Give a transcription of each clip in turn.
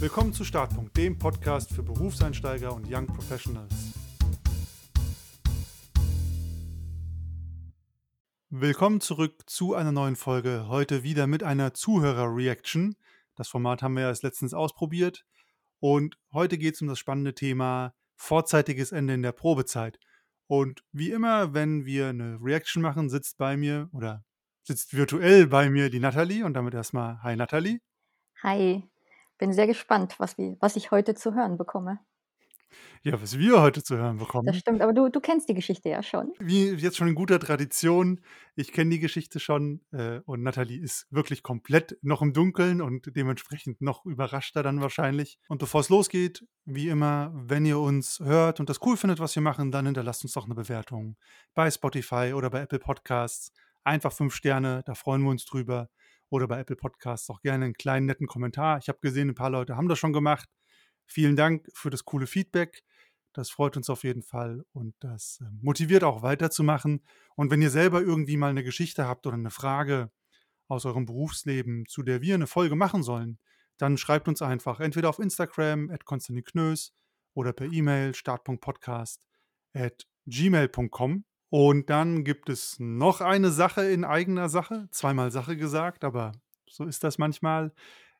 Willkommen zu Startpunkt, dem Podcast für Berufseinsteiger und Young Professionals. Willkommen zurück zu einer neuen Folge. Heute wieder mit einer Zuhörer-Reaction. Das Format haben wir erst letztens ausprobiert. Und heute geht es um das spannende Thema vorzeitiges Ende in der Probezeit. Und wie immer, wenn wir eine Reaction machen, sitzt bei mir oder sitzt virtuell bei mir die Nathalie und damit erstmal Hi Nathalie. Hi, bin sehr gespannt, was, wir, was ich heute zu hören bekomme. Ja, was wir heute zu hören Das bekommen. stimmt, aber du, du kennst die Geschichte ja schon. Wie jetzt schon in guter Tradition, ich kenne die Geschichte schon äh, und Nathalie ist wirklich komplett noch im Dunkeln und dementsprechend noch überraschter dann wahrscheinlich. Und bevor es losgeht, wie immer, wenn ihr uns hört und das cool findet, was wir machen, dann hinterlasst uns doch eine Bewertung bei Spotify oder bei Apple Podcasts. Einfach fünf Sterne, da freuen wir uns drüber. Oder bei Apple Podcasts auch gerne einen kleinen netten Kommentar. Ich habe gesehen, ein paar Leute haben das schon gemacht. Vielen Dank für das coole Feedback. Das freut uns auf jeden Fall und das äh, motiviert auch weiterzumachen. Und wenn ihr selber irgendwie mal eine Geschichte habt oder eine Frage aus eurem Berufsleben, zu der wir eine Folge machen sollen, dann schreibt uns einfach entweder auf Instagram at Konstantin Knös oder per E-Mail start.podcast at gmail.com. Und dann gibt es noch eine Sache in eigener Sache, zweimal Sache gesagt, aber so ist das manchmal.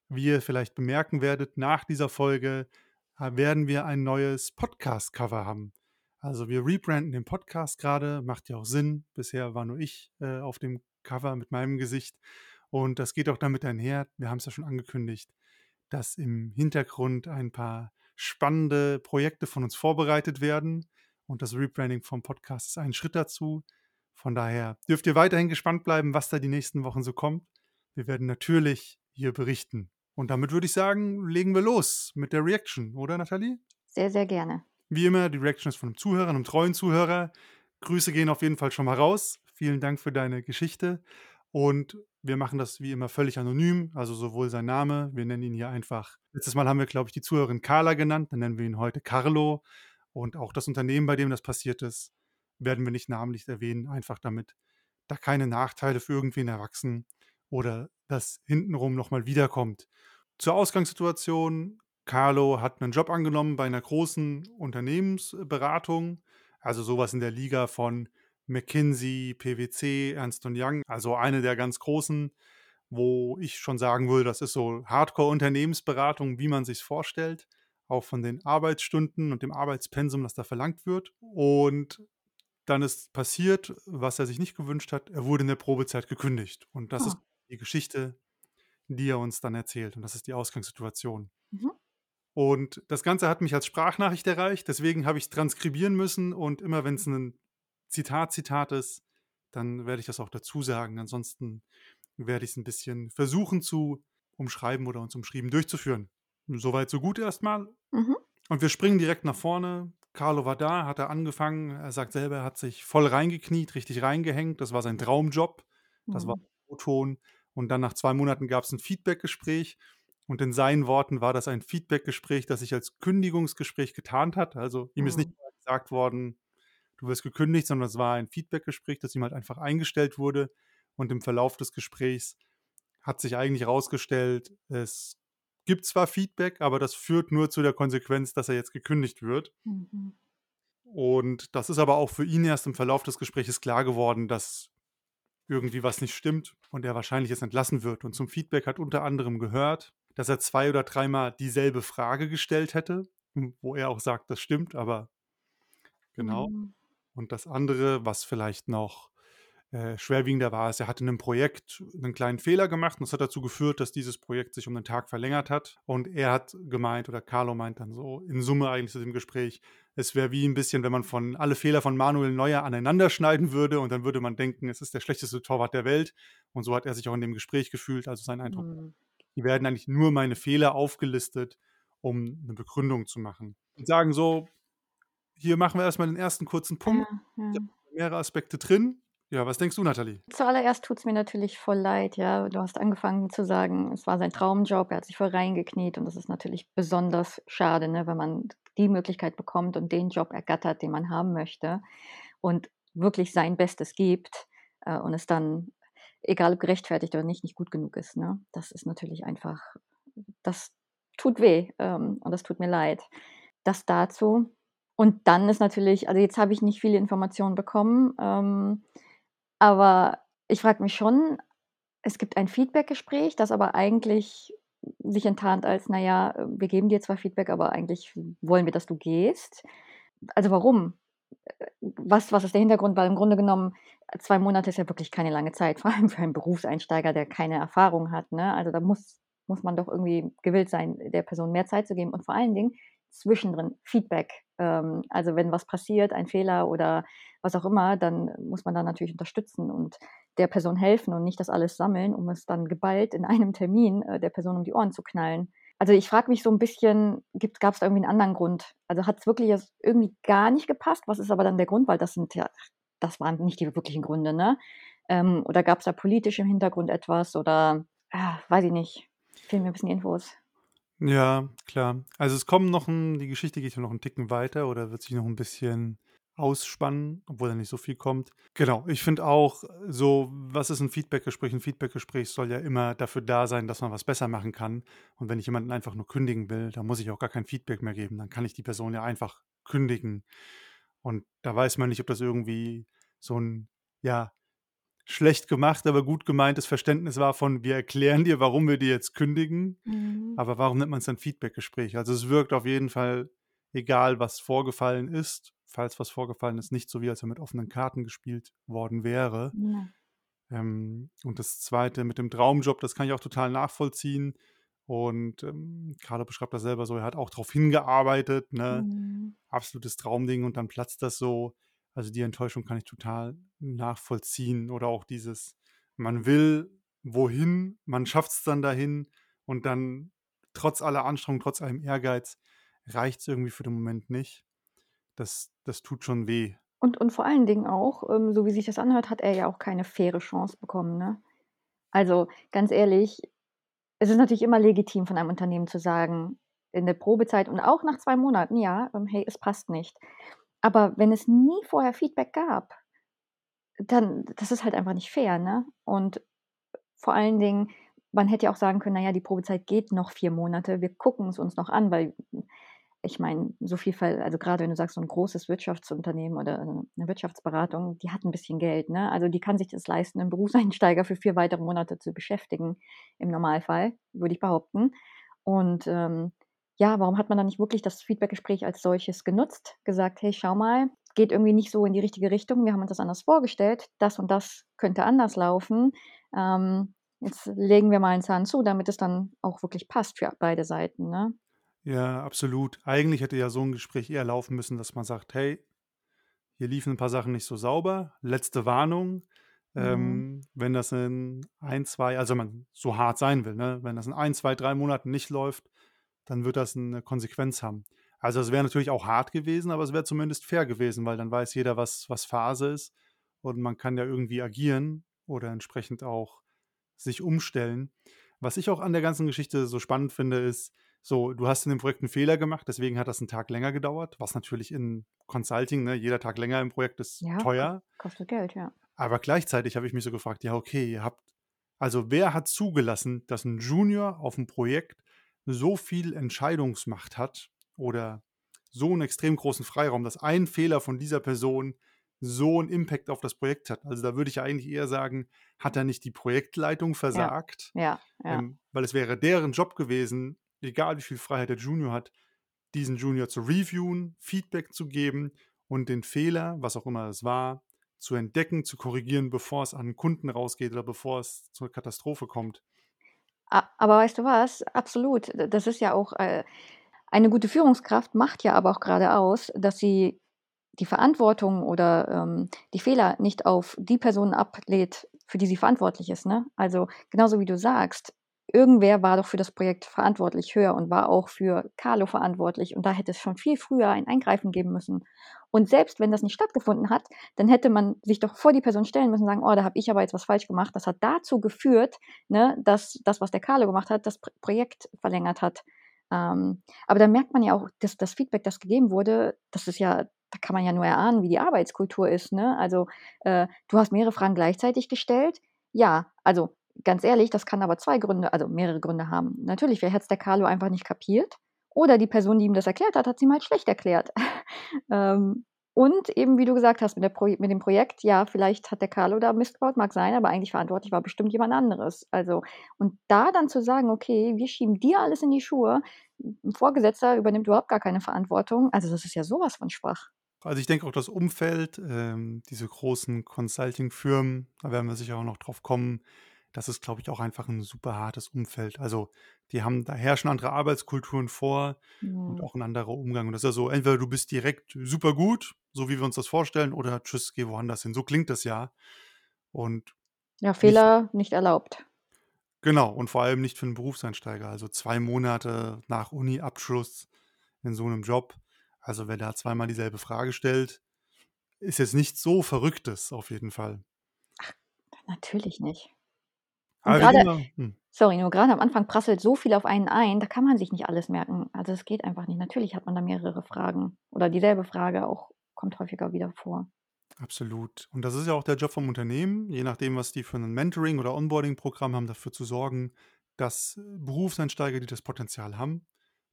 Wie ihr vielleicht bemerken werdet, nach dieser Folge äh, werden wir ein neues Podcast-Cover haben. Also wir rebranden den Podcast gerade, macht ja auch Sinn. Bisher war nur ich äh, auf dem Cover mit meinem Gesicht. Und das geht auch damit einher, wir haben es ja schon angekündigt, dass im Hintergrund ein paar spannende Projekte von uns vorbereitet werden. Und das Rebranding vom Podcast ist ein Schritt dazu. Von daher dürft ihr weiterhin gespannt bleiben, was da die nächsten Wochen so kommt. Wir werden natürlich hier berichten. Und damit würde ich sagen, legen wir los mit der Reaction, oder Nathalie? Sehr, sehr gerne. Wie immer, die Reaction ist von einem Zuhörer, einem treuen Zuhörer. Grüße gehen auf jeden Fall schon mal raus. Vielen Dank für deine Geschichte. Und wir machen das wie immer völlig anonym, also sowohl sein Name, wir nennen ihn hier einfach. Letztes Mal haben wir, glaube ich, die Zuhörerin Carla genannt, dann nennen wir ihn heute Carlo. Und auch das Unternehmen, bei dem das passiert ist, werden wir nicht namentlich erwähnen, einfach damit da keine Nachteile für irgendwen erwachsen oder das hintenrum nochmal wiederkommt. Zur Ausgangssituation, Carlo hat einen Job angenommen bei einer großen Unternehmensberatung, also sowas in der Liga von McKinsey, PwC, Ernst Young, also eine der ganz großen, wo ich schon sagen würde, das ist so Hardcore-Unternehmensberatung, wie man sich vorstellt, auch von den Arbeitsstunden und dem Arbeitspensum, das da verlangt wird. Und dann ist passiert, was er sich nicht gewünscht hat. Er wurde in der Probezeit gekündigt. Und das Ah. ist die Geschichte, die er uns dann erzählt. Und das ist die Ausgangssituation. Mhm. Und das Ganze hat mich als Sprachnachricht erreicht, deswegen habe ich es transkribieren müssen und immer wenn es ein Zitat, Zitat ist, dann werde ich das auch dazu sagen. Ansonsten werde ich es ein bisschen versuchen zu umschreiben oder uns umschrieben durchzuführen. Soweit, so gut erstmal. Mhm. Und wir springen direkt nach vorne. Carlo war da, hat er angefangen. Er sagt selber, er hat sich voll reingekniet, richtig reingehängt. Das war sein Traumjob. Das war Mhm. O-Ton. Und dann nach zwei Monaten gab es ein Feedbackgespräch. Und in seinen Worten war das ein Feedbackgespräch, das sich als Kündigungsgespräch getarnt hat. Also ihm ist nicht Mhm. gesagt worden, du wirst gekündigt, sondern es war ein Feedbackgespräch, das ihm halt einfach eingestellt wurde. Und im Verlauf des Gesprächs hat sich eigentlich herausgestellt, es gibt zwar Feedback, aber das führt nur zu der Konsequenz, dass er jetzt gekündigt wird. Mhm. Und das ist aber auch für ihn erst im Verlauf des Gesprächs klar geworden, dass irgendwie was nicht stimmt und er wahrscheinlich jetzt entlassen wird. Und zum Feedback hat unter anderem gehört, dass er zwei oder dreimal dieselbe Frage gestellt hätte, wo er auch sagt, das stimmt, aber genau. Mhm. Und das andere, was vielleicht noch äh, schwerwiegender war, ist, er hatte in einem Projekt einen kleinen Fehler gemacht und das hat dazu geführt, dass dieses Projekt sich um einen Tag verlängert hat. Und er hat gemeint, oder Carlo meint dann so in Summe eigentlich zu dem Gespräch, es wäre wie ein bisschen, wenn man von alle Fehler von Manuel Neuer aneinander schneiden würde und dann würde man denken, es ist der schlechteste Torwart der Welt. Und so hat er sich auch in dem Gespräch gefühlt. Also sein Eindruck, Mhm. die werden eigentlich nur meine Fehler aufgelistet, um eine Begründung zu machen. Und sagen so, hier machen wir erstmal den ersten kurzen Punkt. Ja, ja. Mehrere Aspekte drin. Ja, was denkst du, Nathalie? Zuallererst tut es mir natürlich voll leid, ja. Du hast angefangen zu sagen, es war sein Traumjob, er hat sich voll reingekniet und das ist natürlich besonders schade, ne, wenn man die Möglichkeit bekommt und den Job ergattert, den man haben möchte und wirklich sein Bestes gibt äh, und es dann, egal ob gerechtfertigt oder nicht, nicht gut genug ist. Ne? Das ist natürlich einfach, das tut weh, ähm, und das tut mir leid. Das dazu. Und dann ist natürlich also, jetzt habe ich nicht viele Informationen bekommen, ähm, aber ich frage mich schon es gibt ein Feedbackgespräch, das aber eigentlich sich enttarnt als: „Na ja, äh, wir geben dir zwar Feedback, aber eigentlich wollen wir, dass du gehst.“ Also, warum? Was was ist der Hintergrund? Weil im Grunde genommen 2 Monate ist ja wirklich keine lange Zeit, vor allem für einen Berufseinsteiger, der keine Erfahrung hat, ne? Also, da muss muss man doch irgendwie gewillt sein, der Person mehr Zeit zu geben und vor allen Dingen zwischendrin Feedback. Ähm, also, wenn was passiert, ein Fehler oder was auch immer, dann muss man da natürlich unterstützen und der Person helfen und nicht das alles sammeln, um es dann geballt in einem Termin, äh, der Person um die Ohren zu knallen. Also, ich frage mich so 'n bisschen, gab es da irgendwie 'n anderen Grund? Also, hat es wirklich irgendwie gar nicht gepasst? Was ist aber dann der Grund? Weil das sind ja das waren nicht die wirklichen Gründe, ne? Ähm, oder gab es da politisch im Hintergrund etwas oder, ah, weiß ich nicht. Fehlen mir 'n bisschen Infos. Ja, klar. Also, es kommen noch 'n die Geschichte geht ja noch 'n Ticken weiter oder wird sich noch 'n bisschen ausspannen, obwohl da nicht so viel kommt. Genau, ich finde auch so, was ist 'n Feedbackgespräch? 'N Feedbackgespräch soll ja immer dafür da sein, dass man was besser machen kann. Und wenn ich jemanden einfach nur kündigen will, dann muss ich auch gar kein Feedback mehr geben. Dann kann ich die Person ja einfach kündigen. Und da weiß man nicht, ob das irgendwie so 'n, ja, schlecht gemacht, aber gut gemeintes Verständnis war von: „Wir erklären dir, warum wir dir jetzt kündigen.“ Mhm. Aber warum nennt man's dann Feedbackgespräch? Also, es wirkt auf jeden Fall, egal was vorgefallen ist falls was vorgefallen ist, nicht so, wie als wenn mit offenen Karten gespielt worden wäre. Ja. Ähm, und das 2. mit dem Traumjob, das kann ich auch total nachvollziehen. Und, ähm, Carlo beschreibt das selber so, er hat auch drauf hingearbeitet, ne? Mhm. Absolutes Traumding und dann platzt das so. Also, die Enttäuschung kann ich total nachvollziehen oder auch dieses man will wohin, man schafft's dann dahin und dann trotz aller Anstrengung, trotz allem Ehrgeiz reicht's irgendwie für den Moment nicht. Das das tut schon weh. Und und vor allen Dingen auch, ähm, so wie sich das anhört, hat er ja auch keine faire Chance bekommen, ne? Also, ganz ehrlich, es ist natürlich immer legitim von einem Unternehmen zu sagen, in der Probezeit und auch nach 2 Monaten: „Ja, ähm, hey, es passt nicht.“ Aber wenn es nie vorher Feedback gab, dann das ist halt einfach nicht fair, ne? Und vor allen Dingen, man hätte ja auch sagen können: „Na ja, die Probezeit geht noch 4 Monate. Wir gucken es uns noch an“, weil ich meine, so viel Fall also, grade wenn du sagst, so 'n großes Wirtschaftsunternehmen oder 'ne Wirtschaftsberatung, die hat 'n bisschen Geld, ne? Also, die kann sich das leisten, 'nen Berufseinsteiger für 4 weitere Monate zu beschäftigen im Normalfall, würde ich behaupten. Und, ähm, ja, warum hat man dann nicht wirklich das Feedbackgespräch als solches genutzt? Gesagt: „Hey, schau mal, geht irgendwie nicht so in die richtige Richtung. Wir haben uns das anders vorgestellt. Das und das könnte anders laufen. Ähm, jetzt legen wir mal 'n Zahn zu, damit es dann auch wirklich passt für beide Seiten“, ne? Ja, absolut. Eigentlich hätte ja so 'n Gespräch eher laufen müssen, dass man sagt: „Hey, hier liefen 'n paar Sachen nicht so sauber. Letzte Warnung. Mhm. Ähm, wenn das in 1, 2“ also, wenn man so hart sein will, ne? „Wenn das in 1, 2, 3 Monaten nicht läuft, dann wird das 'ne Konsequenz haben.“ Also, es wäre natürlich auch hart gewesen, aber es wäre zumindest fair gewesen, weil dann weiß jeder, was was Phase ist und man kann ja irgendwie agieren oder entsprechend auch sich umstellen. Was ich auch an der ganzen Geschichte so spannend finde, ist so, du hast in dem Projekt 'n Fehler gemacht, deswegen hat das 'n Tag länger gedauert, was natürlich in Consulting, ne jeder Tag länger im Projekt ist Ja, teuer. kostet Geld, ja. Aber gleichzeitig habe ich mich so gefragt: „Ja, okay, ihr habt also, wer hat zugelassen, dass 'n Junior auf'm Projekt so viel Entscheidungsmacht hat oder so 'n extrem großen Freiraum, dass ein Fehler von dieser Person so 'n Impact auf das Projekt hat?“ Also, da würde ich ja eigentlich eher sagen, hat da nicht die Projektleitung Ja, versagt? ja, ja. Ähm, weil es wäre deren Job gewesen, egal wie viel Freiheit der Junior hat, diesen Junior zu reviewen, Feedback zu geben und den Fehler, was auch immer es war, zu entdecken, zu korrigieren, bevor es an 'n Kunden rausgeht oder bevor es zur Katastrophe kommt. Aber weißt du was? Absolut. Das ist ja auch, äh eine gute Führungskraft macht ja aber auch grade aus, dass sie die Verantwortung oder, ähm, die Fehler nicht auf die Person ablädt, für die sie verantwortlich ist, ne? Also, genauso wie du sagst, irgendwer war doch für das Projekt verantwortlich höher und war auch für Carlo verantwortlich und da hätte es schon viel früher ein Eingreifen geben müssen. Und selbst wenn das nicht stattgefunden hat, dann hätte man sich doch vor die Person stellen müssen und sagen: „Oh, da habe ich aber jetzt was falsch gemacht. Das hat dazu geführt, ne, dass das, was der Carlo gemacht hat, das Pr Projekt verlängert hat.“ Ähm, aber da merkt man ja auch, dass das Feedback, das gegeben wurde, das ist ja da kann man ja nur erahnen, wie die Arbeitskultur ist, ne? Also, äh, du hast mehrere Fragen gleichzeitig gestellt. Ja, also, ganz ehrlich, das kann aber 2 Gründe also mehrere Gründe haben. Natürlich, vielleicht hat's der Carlo einfach nicht kapiert oder die Person, die ihm das erklärt hat, hat's ihm halt schlecht erklärt. Ähm, und eben, wie du gesagt hast, mit mit dem Projekt, ja, vielleicht hat der Carlo da Mist gebaut, mag sein, aber eigentlich verantwortlich war bestimmt jemand anderes. Also und da dann zu sagen: „Okay, wir schieben dir alles in die Schuhe, 'n Vorgesetzter übernimmt überhaupt gar keine Verantwortung.“ Also, das ist ja so was von schwach. Also, ich denke auch das Umfeld, ähm, diese großen Consulting-Firmen, da werden wir sicher auch noch drauf kommen, das ist, glaube ich, auch einfach 'n super hartes Umfeld. Also, die haben da herrschen andere Arbeitskulturen vor und Mhm. auch 'n anderer Umgang. Und das ist ja so, entweder du bist direkt super gut, so wie wir uns das vorstellen, oder tschüss, geh woanders hin. So klingt das ja. Und Ja, nicht Fehler nicht erlaubt. Genau, und vor allem nicht für 'n Berufseinsteiger. Also, 2 Monate nach Uni-Abschluss in so 'nem Job. Also, wer da zweimal dieselbe Frage stellt, ist jetzt nichts so Verrücktes auf jeden Fall. Ach, natürlich nicht. Und Aber mal hm. sorry, nur grade am Anfang prasselt so viel auf einen ein, da kann man sich nicht alles merken. Also, das geht einfach nicht. Natürlich hat man da mehrere Fragen oder dieselbe Frage auch kommt häufiger wieder vor. Absolut. Und das ist ja auch der Job vom Unternehmen, je nachdem, was die für 'nen Mentoring oder Onboarding-Programm haben, dafür zu sorgen, dass Berufseinsteiger, die das Potenzial haben,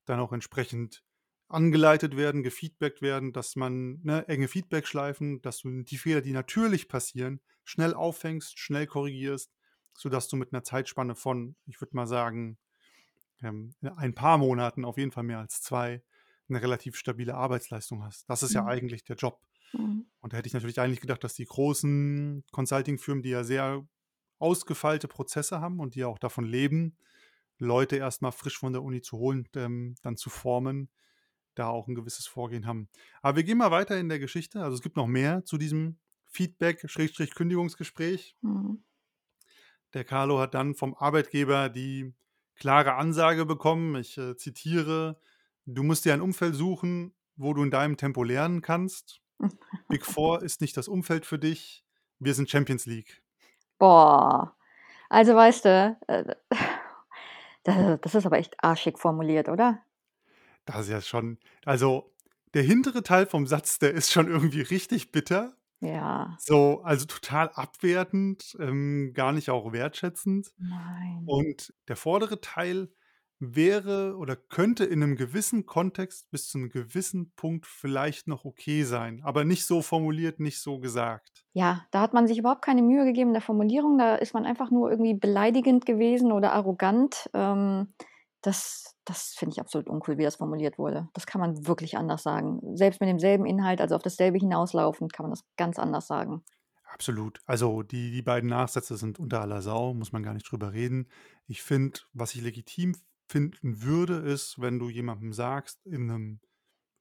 dann auch entsprechend angeleitet werden, gefeedbackt werden, dass man ne, enge Feedbackschleifen, dass du die Fehler, die natürlich passieren, schnell auffängst, schnell korrigierst, sodass du mit 'ner Zeitspanne von, ich würde mal sagen, ähm, ein paar Monaten, auf jeden Fall mehr als 2, 'ne relativ stabile Arbeitsleistung hast. Das ist ja Mhm. eigentlich der Job. Mhm. Und da hätte ich natürlich eigentlich gedacht, dass die großen Consulting-Firmen, die ja sehr ausgefeilte Prozesse haben und die auch davon leben, Leute erst mal frisch von der Uni zu holen, ähm, dann zu formen, da auch 'n gewisses Vorgehen haben. Aber wir gehen mal weiter in der Geschichte. Also, es gibt noch mehr zu diesem Feedback Schrägstrich Kündigungsgespräch. Mhm. Der Carlo hat dann vom Arbeitgeber die klare Ansage bekommen, ich, äh, zitiere: „Du musst dir ein Umfeld suchen, wo du in deinem Tempo lernen kannst. Big Four ist nicht das Umfeld für dich. Wir sind Champions League.“ Boah. Also, weißt du, äh, da das ist aber echt arschig formuliert, oder? Das ist ja schon also, der hintere Teil vom Satz, der ist schon irgendwie richtig bitter. Ja. So, also, total abwertend, ähm, gar nicht auch wertschätzend. Nein. Und der vordere Teil wäre oder könnte in 'nem gewissen Kontext bis zu 'nem gewissen Punkt vielleicht noch okay sein, aber nicht so formuliert, nicht so gesagt. Ja, da hat man sich überhaupt keine Mühe gegeben in der Formulierung. Da ist man einfach nur irgendwie beleidigend gewesen oder arrogant. Ähm, das das finde ich absolut uncool, wie das formuliert wurde. Das kann man wirklich anders sagen. Selbst mit demselben Inhalt, also, auf dasselbe hinauslaufend, kann man das ganz anders sagen. Absolut. Also, die die beiden Nachsätze sind unter aller Sau, muss man gar nicht drüber reden. Ich finde was ich legitim finden würde, ist, wenn du jemandem sagst in 'nem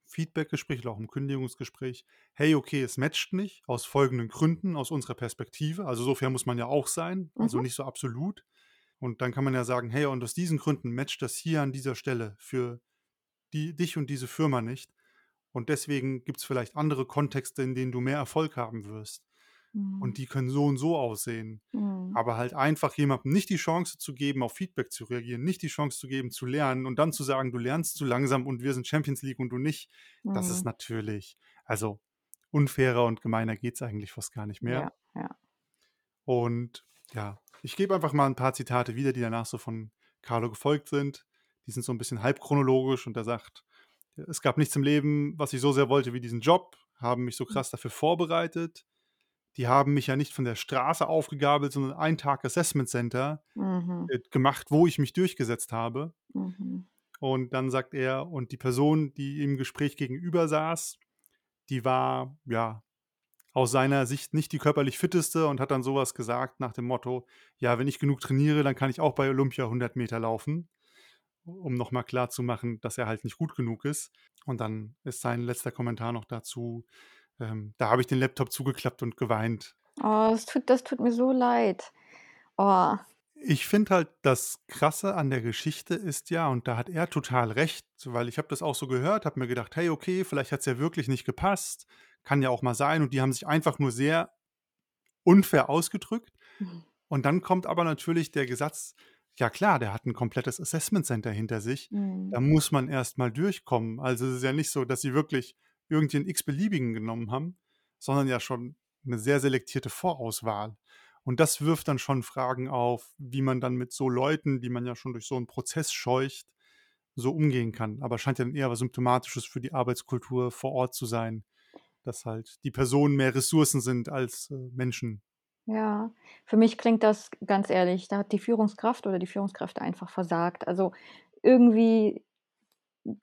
Feedbackgespräch oder auch im Kündigungsgespräch: „Hey, okay, es matcht nicht aus folgenden Gründen aus unserer Perspektive.“ Also, so fair muss man ja auch sein, also, Mhm. nicht so absolut. Und dann kann man ja sagen: „Hey, und aus diesen Gründen matcht das hier an dieser Stelle für die dich und diese Firma nicht. Und deswegen gibt's vielleicht andere Kontexte, in denen du mehr Erfolg haben wirst. Mhm. Und die können so und so aussehen.“ Mhm. Aber halt einfach jemandem nicht die Chance zu geben, auf Feedback zu reagieren, nicht die Chance zu geben, zu lernen und dann zu sagen: „Du lernst zu langsam und wir sind Champions League und du nicht.“ Das ist Mhm. natürlich also, unfairer und gemeiner geht's eigentlich fast gar nicht mehr. Ja, ja. Und ja, ich gebe einfach mal 'n paar Zitate wieder, die danach so von Carlo gefolgt sind. Die sind so 'n bisschen halb chronologisch und er sagt: „Es gab nichts im Leben, was ich so sehr wollte wie diesen Job, haben mich so Hm. krass dafür vorbereitet. Die haben mich ja nicht von der Straße aufgegabelt, sondern ein Tag Assessment Center, Mhm. äh, gemacht, wo ich mich durchgesetzt habe.“ Mhm. Und dann sagt er: „Und die Person, die im Gespräch gegenüber saß, die war, ja, aus seiner Sicht nicht die körperlich Fitteste“ und hat dann so was gesagt nach dem Motto: „Ja, wenn ich genug trainiere, dann kann ich auch bei Olympia 100 Meter laufen.“ Um noch mal klarzumachen, dass er halt nicht gut genug ist. Und dann ist sein letzter Kommentar noch dazu, ähm: „Da habe ich den Laptop zugeklappt und geweint.“ Oh, das tut das tut mir so leid. Oh. Ich finde halt, das Krasse an der Geschichte ist ja und da hat er total recht, weil ich habe das auch so gehört, habe mir gedacht: „Hey, okay, vielleicht hat's ja wirklich nicht gepasst. Kann ja auch mal sein.“ Und die haben sich einfach nur sehr unfair ausgedrückt. Mhm. Und dann kommt aber natürlich der Gesatz: „Ja klar, der hat 'n komplettes Assessment Center hinter sich. Mhm. Da muss man erst mal durchkommen.“ Also, es ist ja nicht so, dass sie wirklich irgend den x-beliebigen genommen haben, sondern ja schon 'ne sehr selektierte Vorauswahl. Und das wirft dann schon Fragen auf, wie man dann mit so Leuten, die man ja schon durch so einen Prozess scheucht, so umgehen kann. Aber scheint ja dann eher was Symptomatisches für die Arbeitskultur vor Ort zu sein, dass halt die Personen mehr Ressourcen sind als, äh, Menschen. Ja, für mich klingt das ganz ehrlich, da hat die Führungskraft oder die Führungskräfte einfach versagt. Also, irgendwie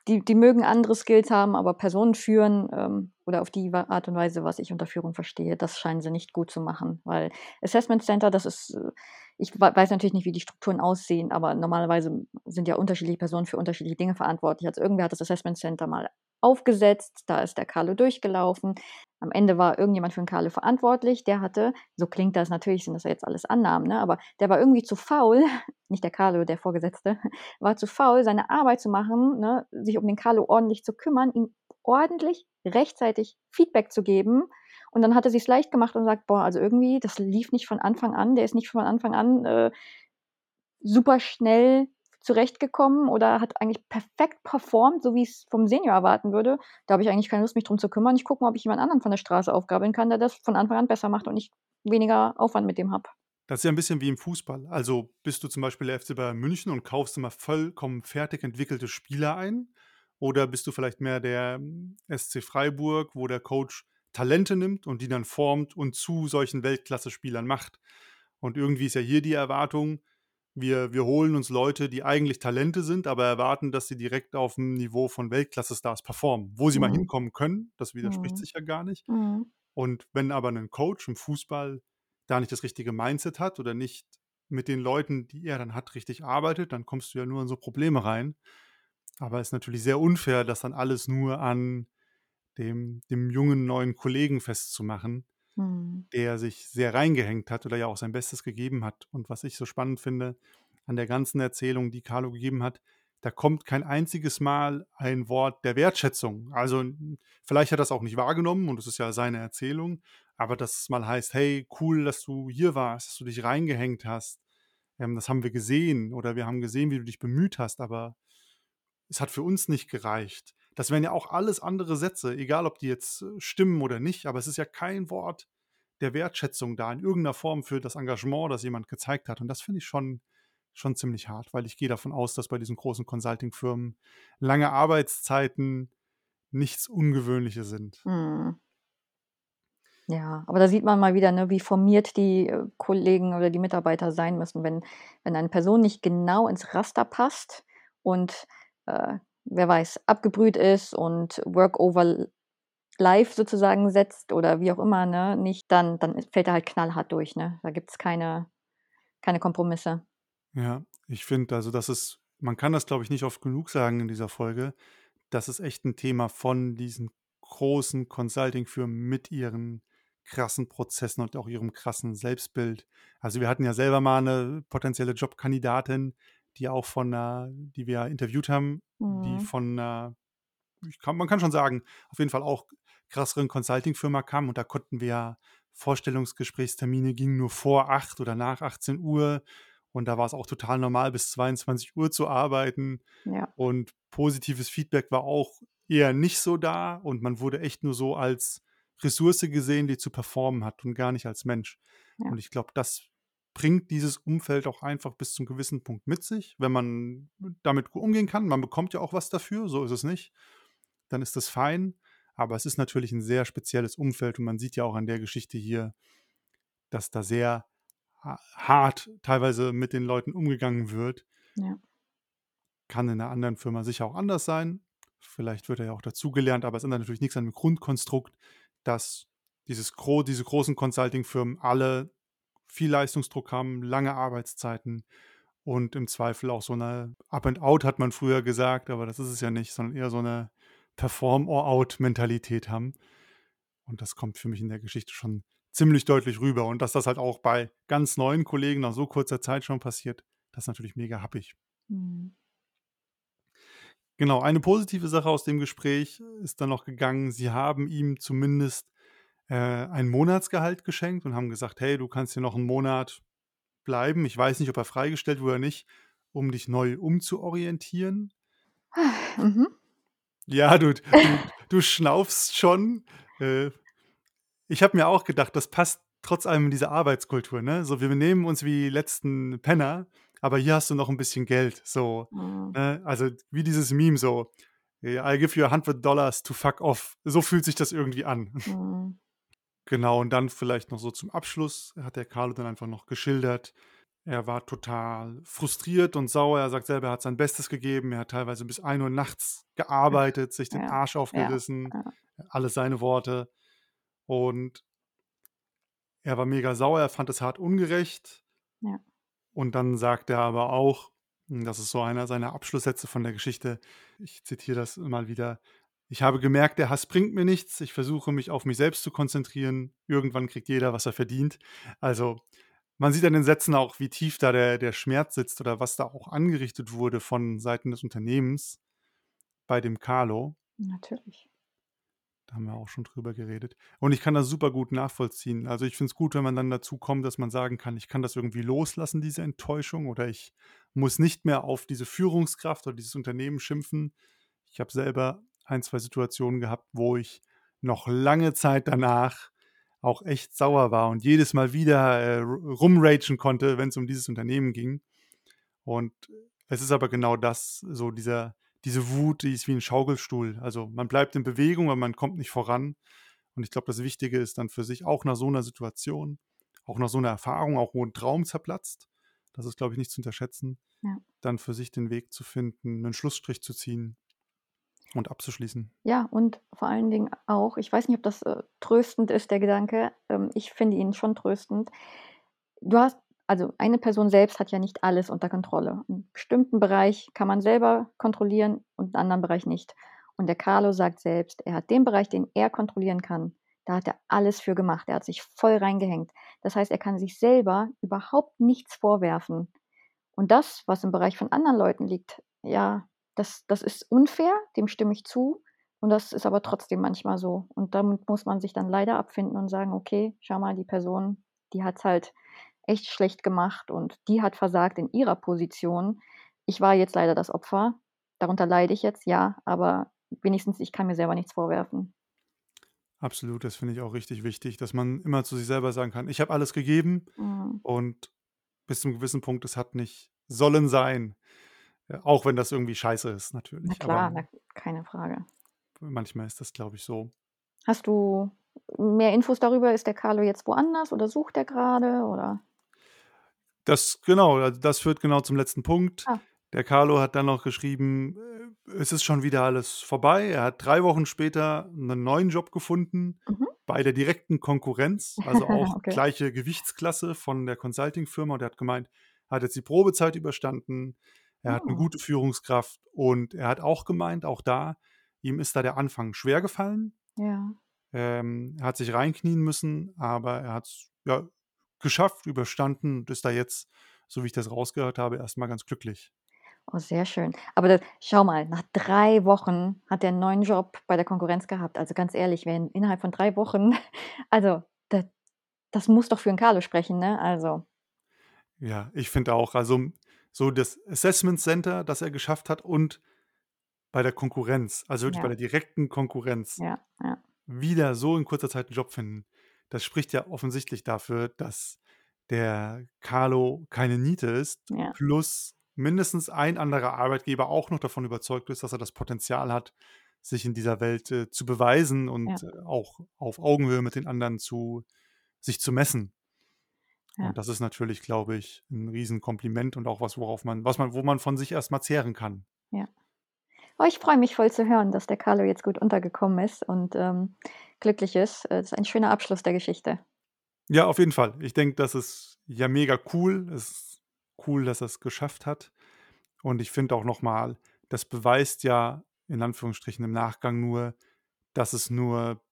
die die mögen andere Skills haben, aber Personen führen, ähm, oder auf die Art und Weise, was ich unter Führung verstehe, das scheinen sie nicht gut zu machen, weil Assessment Center, das ist äh, ich wei weiß natürlich nicht, wie die Strukturen aussehen, aber normalerweise sind ja unterschiedliche Personen für unterschiedliche Dinge verantwortlich. Also, irgendwer hat das Assessment Center mal aufgesetzt, da ist der Carlo durchgelaufen. Am Ende war irgendjemand für den Carlo verantwortlich, der hatte so klingt das, natürlich sind das jetzt alles Annahmen, ne, aber der war irgendwie zu faul, nicht der Carlo, der Vorgesetzte, war zu faul, seine Arbeit zu machen, ne, sich um den Carlo ordentlich zu kümmern, ihm ordentlich rechtzeitig Feedback zu geben. Und dann hat er sich's leicht gemacht und sagt: „Boah, also irgendwie, das lief nicht von Anfang an. Der ist nicht von Anfang an, äh, super schnell zurechtgekommen oder hat eigentlich perfekt performt, so wie ich's vom Senior erwarten würde. Da habe ich eigentlich keine Lust, mich drum zu kümmern. Ich gucke mal, ob ich jemand anderen von der Straße aufgabeln kann, der das von Anfang an besser macht und ich weniger Aufwand mit dem habe.“ Das ist ja 'n bisschen wie im Fußball. Also, bist du zum Beispiel der FC Bayern München und kaufst immer vollkommen fertig entwickelte Spieler ein? Oder bist du vielleicht mehr der, hm, SC Freiburg, wo der Coach Talente nimmt und die dann formt und zu solchen Weltklasse-Spielern macht? Und irgendwie ist ja hier die Erwartung, wir wir holen uns Leute, die eigentlich Talente sind, aber erwarten, dass sie direkt aufm Niveau von Weltklasse-Stars performen. Wo sie mal Mhm. hinkommen können, das widerspricht Mhm. sich ja gar nicht. Mhm. Und wenn aber 'nen Coach im Fußball da nicht das richtige Mindset hat oder nicht mit den Leuten, die er dann hat, richtig arbeitet, dann kommst du ja nur in so Probleme rein. Aber ist natürlich sehr unfair, das dann alles nur an dem dem jungen neuen Kollegen festzumachen, Mhm. der sich sehr reingehängt hat oder ja auch sein Bestes gegeben hat. Und was ich so spannend finde an der ganzen Erzählung, die Carlo gegeben hat, da kommt kein einziges Mal ein Wort der Wertschätzung. Also, vielleicht hat er's auch nicht wahrgenommen und es ist ja seine Erzählung, aber dass es mal heißt: „Hey, cool, dass du hier warst, dass du dich reingehängt hast. Ähm, das haben wir gesehen oder wir haben gesehen, wie du dich bemüht hast, aber es hat für uns nicht gereicht.“ Das wären ja auch alles andere Sätze, egal ob die jetzt, äh, stimmen oder nicht, aber es ist ja kein Wort der Wertschätzung da in irgend 'ner Form für das Engagement, das jemand gezeigt hat. Und das finde ich schon schon ziemlich hart, weil ich gehe davon aus, dass bei diesen großen Consulting-Firmen lange Arbeitszeiten nichts Ungewöhnliches sind. Mhm. Ja, aber da sieht man mal wieder, ne, wie formiert die, äh, Kollegen oder die Mitarbeiter sein müssen. Wenn wenn eine Person nicht genau ins Raster passt und, äh, wer weiß, abgebrüht ist und Work over L Life sozusagen setzt oder wie auch immer, ne, nicht, dann dann fällt er halt knallhart durch, ne? Da gibt's keine keine Kompromisse. Ja, ich finde also, das ist man kann das, glaube ich, nicht oft genug sagen in dieser Folge. Das ist echt 'n Thema von diesen großen Consulting-Firmen mit ihren krassen Prozessen und auch ihrem krassen Selbstbild. Also, wir hatten ja selber mal 'ne potenzielle Jobkandidatin, die auch von 'ner die wir interviewt haben, die Mhm. von 'ner ich kann man kann schon sagen, auf jeden Fall auch krasseren Consulting-Firma kam und da konnten wir ja Vorstellungsgesprächstermine gingen nur vor 8 oder nach 18:00 und da war's auch total normal, bis 22:00 zu arbeiten. Ja. Und positives Feedback war auch eher nicht so da und man wurde echt nur so als Ressource gesehen, die zu performen hat und gar nicht als Mensch. Ja. Und ich glaube, das bringt dieses Umfeld auch einfach bis zum gewissen Punkt mit sich, wenn man damit gut umgehen kann. Man bekommt ja auch was dafür, so ist es nicht. Dann ist das fein, aber es ist natürlich 'n sehr spezielles Umfeld und man sieht ja auch an der Geschichte hier, dass da sehr ha hart teilweise mit den Leuten umgegangen wird. Ja. Kann in 'ner anderen Firma sicher auch anders sein. Vielleicht wird er ja auch dazugelernt, aber es ändert natürlich nix an dem Grundkonstrukt, dass dieses diese großen Consulting-Firmen alle viel Leistungsdruck haben, lange Arbeitszeiten und im Zweifel auch so 'ne Up and Out hat man früher gesagt, aber das ist es ja nicht, sondern eher so 'ne Perform or Out Mentalität haben. Und das kommt für mich in der Geschichte schon ziemlich deutlich rüber. Und dass das halt auch bei ganz neuen Kollegen nach so kurzer Zeit schon passiert, das ist natürlich mega happig. Mhm. Genau, eine positive Sache aus dem Gespräch ist dann noch gegangen, sie haben ihm zumindest, äh, ein Monatsgehalt geschenkt und haben gesagt: „Hey, du kannst hier noch 'n Monat bleiben.“ Ich weiß nicht, ob er freigestellt wurde oder nicht, um dich neu umzuorientieren. Mhm. Ja, du du du schnaufst schon. Äh, ich habe mir auch gedacht, das passt trotz allem in dieser Arbeitskultur, ne? So, wir benehmen uns wie die letzten Penner, aber hier hast du noch 'n bisschen Geld, so, Mhm. ne? Also, wie dieses Meme so: „I give you $100 to fuck off.“ So fühlt sich das irgendwie an. Mhm. Genau, und dann vielleicht noch so zum Abschluss hat der Carlo dann einfach noch geschildert, er war total frustriert und sauer. Er sagt selber, er hat sein Bestes gegeben. Er hat teilweise bis 1:00 nachts gearbeitet, sich den Ja, Arsch ja, aufgerissen, ja. alles seine Worte. Und er war mega sauer, er fand es hart ungerecht. Ja. Und dann sagt er aber auch, hm, das ist so einer seiner Abschlusssätze von der Geschichte, ich zitiere das mal wieder: „Ich habe gemerkt, der Hass bringt mir nichts. Ich versuche, mich auf mich selbst zu konzentrieren. Irgendwann kriegt jeder, was er verdient.“ Also, man sieht an den Sätzen auch, wie tief da der der Schmerz sitzt oder was da auch angerichtet wurde von Seiten des Unternehmens bei dem Carlo. Natürlich. Da haben wir auch schon drüber geredet. Und ich kann das super gut nachvollziehen. Also, ich finde es gut, wenn man dann dazu kommt, dass man sagen kann: „Ich kann das irgendwie loslassen, diese Enttäuschung“, oder „Ich muss nicht mehr auf diese Führungskraft oder dieses Unternehmen schimpfen.“ Ich habe selber 1, 2 Situationen gehabt, wo ich noch lange Zeit danach auch echt sauer war und jedes Mal wieder, äh, ru rumragen konnte, wenn's um dieses Unternehmen ging. Und es ist aber genau das, so dieser diese Wut, die ist wie 'n Schaukelstuhl. Also, man bleibt in Bewegung, aber man kommt nicht voran. Und ich glaube, das Wichtige ist dann für sich auch nach so 'ner Situation, auch nach so 'ner Erfahrung, auch wo 'n Traum zerplatzt, das ist, glaube ich, nicht zu unterschätzen, Ja. dann für sich den Weg zu finden, 'nen Schlussstrich zu ziehen und abzuschließen. Ja, und vor allen Dingen auch ich weiß nicht, ob das, äh, tröstend ist, der Gedanke, ähm, ich finde ihn schon tröstend. Du hast also, eine Person selbst hat ja nicht alles unter Kontrolle. 'N bestimmten Bereich kann man selber kontrollieren und 'n anderen Bereich nicht. Und der Carlo sagt selbst, er hat den Bereich, den er kontrollieren kann, da hat er alles für gemacht. Er hat sich voll reingehängt. Das heißt, er kann sich selber überhaupt nichts vorwerfen. Und das, was im Bereich von anderen Leuten liegt, ja, das das ist unfair, dem stimme ich zu. Und das ist aber trotzdem manchmal so. Und damit muss man sich dann leider abfinden und sagen: „Okay, schau mal, die Person, die hat's halt echt schlecht gemacht und die hat versagt in ihrer Position. Ich war jetzt leider das Opfer. Darunter leide ich jetzt, ja, aber wenigstens ich kann mir selber nichts vorwerfen.“ Absolut, das finde ich auch richtig wichtig, dass man immer zu sich selber sagen kann: „Ich habe alles gegeben Mhm. und bis zum gewissen Punkt, es hat nicht sollen sein.“ Äh, auch wenn das irgendwie scheiße ist Na natürlich, aber klar, na keine Frage. manchmal ist das, glaube ich, so. Hast du mehr Infos darüber? Ist der Carlo jetzt woanders oder sucht er grade, oder? Das genau, also, das führt genau zum letzten Punkt. Ah. Der Carlo hat dann noch geschrieben, äh, es ist schon wieder alles vorbei. Er hat 3 Wochen später 'nen neuen Job gefunden Mhm. bei der direkten Konkurrenz, also, auch Okay. gleiche Gewichtsklasse von der Consulting-Firma und er hat gemeint, er hat jetzt die Probezeit überstanden. Er hat 'ne Oh. gute Führungskraft und er hat auch gemeint, auch da, ihm ist da der Anfang schwergefallen. Ja. Ähm, er hat sich reinknien müssen, aber er hat's, ja, geschafft, überstanden und ist da jetzt, so wie ich das rausgehört habe, erst mal ganz glücklich. Oh, sehr schön. Aber da schau mal, nach 3 Wochen hat er 'n neuen Job bei der Konkurrenz gehabt. Also, ganz ehrlich, wenn innerhalb von 3 Wochen also, da das muss doch für 'n Carlo sprechen, ne? Also Ja, ich finde auch, also, so das Assessment Center, das er geschafft hat und bei der Konkurrenz, also, wirklich bei Ja. der direkten Konkurrenz, Ja, ja. wieder so in kurzer Zeit 'n Job finden. Das spricht ja offensichtlich dafür, dass der Carlo keine Niete ist, plus mindestens ein anderer Arbeitgeber auch noch davon überzeugt ist, dass er das Potenzial hat, sich in dieser Welt, äh, zu beweisen und auch auf Augenhöhe mit den anderen zu sich zu messen. Ja. Und das ist natürlich, glaube ich, 'n Riesenkompliment und auch was, worauf man was man wo man von sich erst mal zehren kann. Ja. Oh, ich freue mich voll zu hören, dass der Carlo jetzt gut untergekommen ist und, ähm, glücklich ist. Äh, ist ein schöner Abschluss der Geschichte. Ja, auf jeden Fall. Ich denke, das ist ja mega cool. Es ist cool, dass er's geschafft hat. Und ich finde auch noch mal, das beweist ja in Anführungsstrichen im Nachgang nur, dass es nur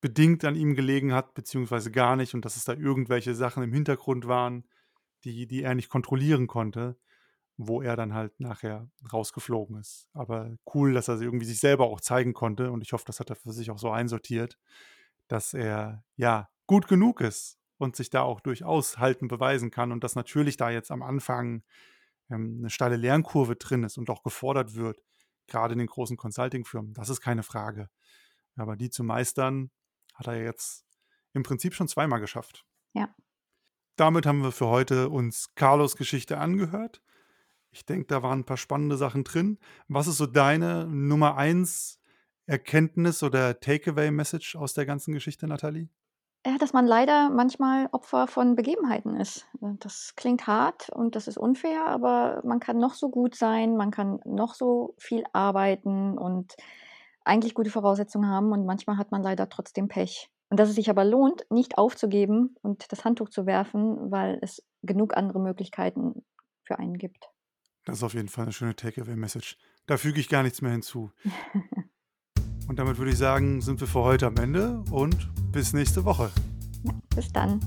bedingt an ihm gelegen hat, beziehungsweise gar nicht und dass es da irgendwelche Sachen im Hintergrund waren, die die er nicht kontrollieren konnte, wo er dann halt nachher rausgeflogen ist. Aber cool, dass er irgendwie sich selber auch zeigen konnte und ich hoffe, das hat er für sich auch so einsortiert, dass er, ja, gut genug ist und sich da auch durchaus halten beweisen kann und dass natürlich da jetzt am Anfang, ähm, 'ne steile Lernkurve drin ist und auch gefordert wird, grade in den großen Consulting-Firmen. Das ist keine Frage. Aber die zu meistern, hat er jetzt im Prinzip schon zweimal geschafft. Ja. Damit haben wir für heute uns Carlos Geschichte angehört. Ich denke, da waren ein paar spannende Sachen drin. Was ist so deine Nummer eins Erkenntnis oder Takeaway-Message aus der ganzen Geschichte, Nathalie? Ja, dass man leider manchmal Opfer von Begebenheiten ist. Das klingt hart und das ist unfair, aber man kann noch so gut sein, man kann noch so viel arbeiten und eigentlich gute Voraussetzungen haben und manchmal hat man leider trotzdem Pech. Und dass es sich aber lohnt, nicht aufzugeben und das Handtuch zu werfen, weil es genug andere Möglichkeiten für einen gibt. Das ist auf jeden Fall eine schöne Takeaway-Message. Da füge ich gar nichts mehr hinzu. Und damit würde ich sagen, sind wir für heute am Ende und bis nächste Woche. Ja, bis dann.